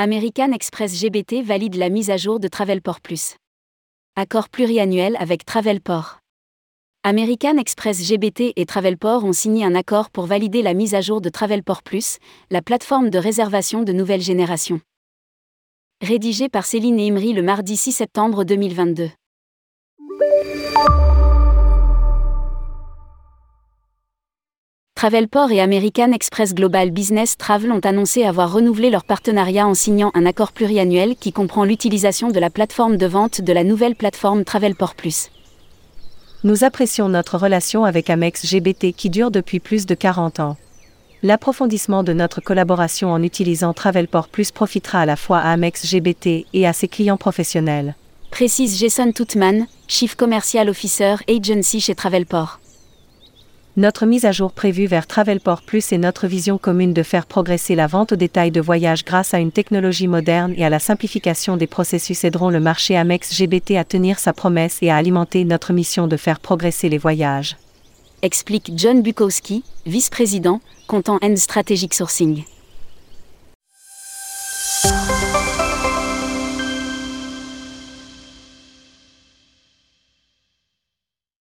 American Express GBT valide la mise à jour de Travelport Plus. Accord pluriannuel avec Travelport. American Express GBT et Travelport ont signé un accord pour valider la mise à jour de Travelport Plus, la plateforme de réservation de nouvelle génération. Rédigé par Céline Imri le mardi 6 septembre 2022. Travelport et American Express Global Business Travel ont annoncé avoir renouvelé leur partenariat en signant un accord pluriannuel qui comprend l'utilisation de la plateforme de vente de la nouvelle plateforme Travelport Plus. Nous apprécions notre relation avec Amex GBT qui dure depuis plus de 40 ans. L'approfondissement de notre collaboration en utilisant Travelport Plus profitera à la fois à Amex GBT et à ses clients professionnels. Précise Jason Tutman, Chief Commercial Officer Agency chez Travelport. Notre mise à jour prévue vers Travelport Plus est notre vision commune de faire progresser la vente au détail de voyages grâce à une technologie moderne et à la simplification des processus aideront le marché Amex GBT à tenir sa promesse et à alimenter notre mission de faire progresser les voyages. Explique John Bukowski, vice-président, comptant End Strategic Sourcing.